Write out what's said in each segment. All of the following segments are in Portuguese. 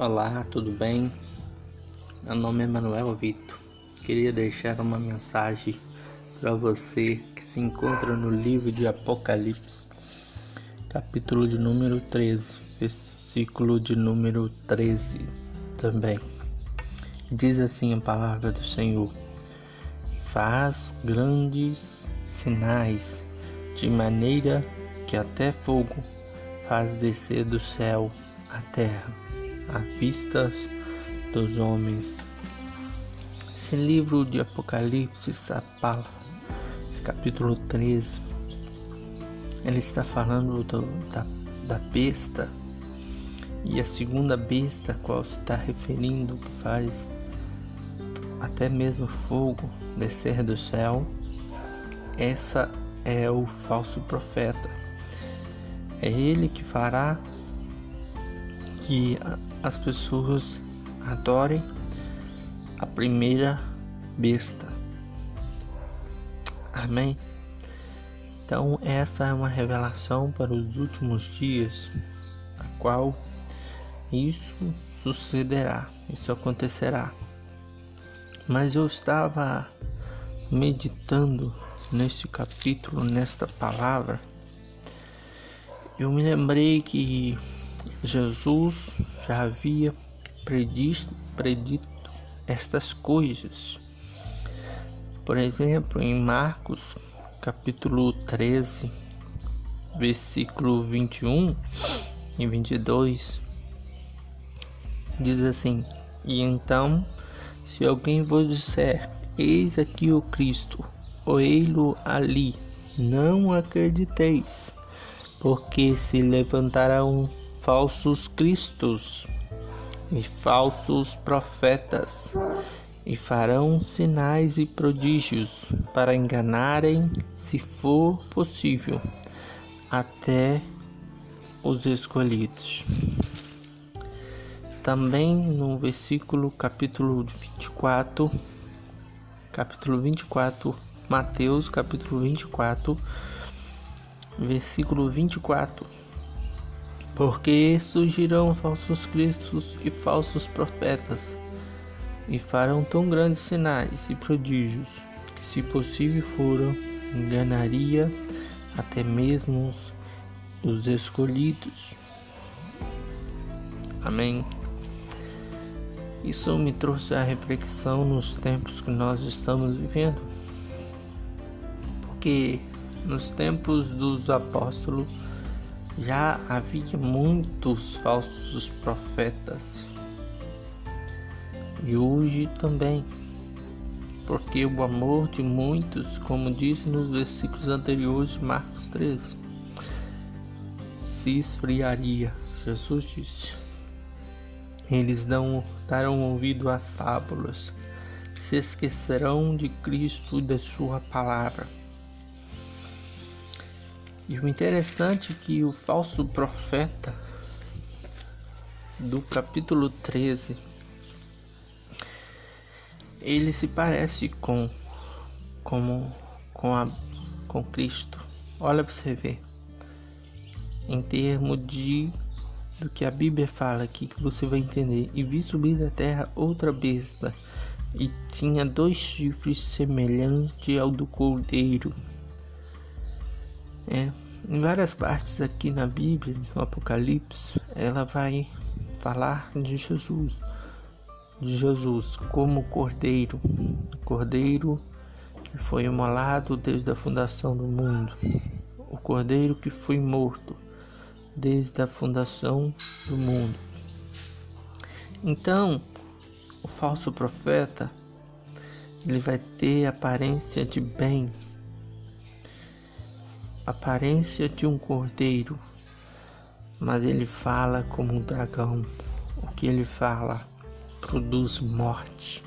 Olá, tudo bem? Meu nome é Manuel Vitor. Queria deixar uma mensagem para você que se encontra no livro de Apocalipse, capítulo de número 13, versículo de número 13 também. Diz assim a palavra do Senhor: Faz grandes sinais, de maneira que até fogo faz descer do céu a terra à vista dos homens. Esse livro de Apocalipse, essa capítulo 13, ele está falando do, da, da besta e a segunda besta a qual se está referindo que faz até mesmo fogo descer do céu, essa é o falso profeta. É ele que fará que as pessoas adorem a primeira besta. Amém? Então, essa é uma revelação para os últimos dias, a qual isso sucederá, isso acontecerá. Mas eu estava meditando neste capítulo, nesta palavra, eu me lembrei que Jesus já havia predito, predito estas coisas. Por exemplo, em Marcos, capítulo 13, versículo 21 e 22, diz assim: E então, se alguém vos disser, eis aqui o Cristo, ou ei-lo ali, não acrediteis, porque se levantarão falsos cristos e falsos profetas, e farão sinais e prodígios para enganarem, se for possível, até os escolhidos. Também no versículo capítulo 24, capítulo 24, Mateus capítulo 24, versículo 24 porque surgirão falsos cristos e falsos profetas, e farão tão grandes sinais e prodígios, que se possível foram, enganaria até mesmo os escolhidos. Amém. Isso me trouxe a reflexão nos tempos que nós estamos vivendo. Porque nos tempos dos apóstolos já havia muitos falsos profetas. E hoje também, porque o amor de muitos, como disse nos versículos anteriores de Marcos 13, se esfriaria. Jesus disse: Eles não darão ouvido a fábulas, se esquecerão de Cristo e da Sua palavra e o interessante é que o falso profeta do capítulo 13 ele se parece com como com a com Cristo. Olha para você ver. Em termos de do que a Bíblia fala aqui que você vai entender. E vi subir da terra outra besta e tinha dois chifres semelhantes ao do cordeiro é, em várias partes aqui na Bíblia, no Apocalipse, ela vai falar de Jesus, de Jesus como Cordeiro, Cordeiro que foi imolado desde a fundação do mundo, o Cordeiro que foi morto desde a fundação do mundo. Então, o falso profeta ele vai ter aparência de bem, aparência de um cordeiro, mas ele fala como um dragão. O que ele fala produz morte.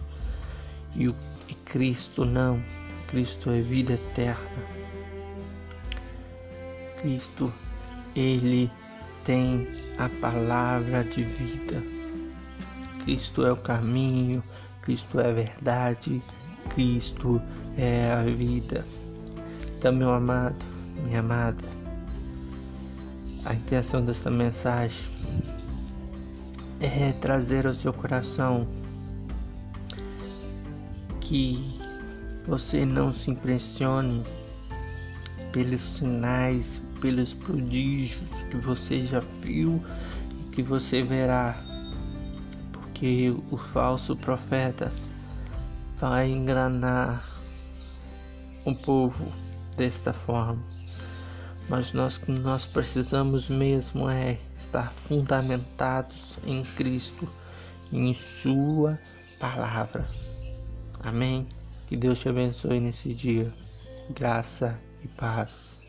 E, o, e Cristo não. Cristo é vida eterna. Cristo, ele tem a palavra de vida. Cristo é o caminho, Cristo é a verdade, Cristo é a vida. Então, meu amado, minha amada, a intenção desta mensagem é trazer ao seu coração que você não se impressione pelos sinais, pelos prodígios que você já viu e que você verá, porque o falso profeta vai enganar o povo desta forma. Mas nós nós precisamos mesmo é estar fundamentados em Cristo, em Sua palavra. Amém. Que Deus te abençoe nesse dia. Graça e paz.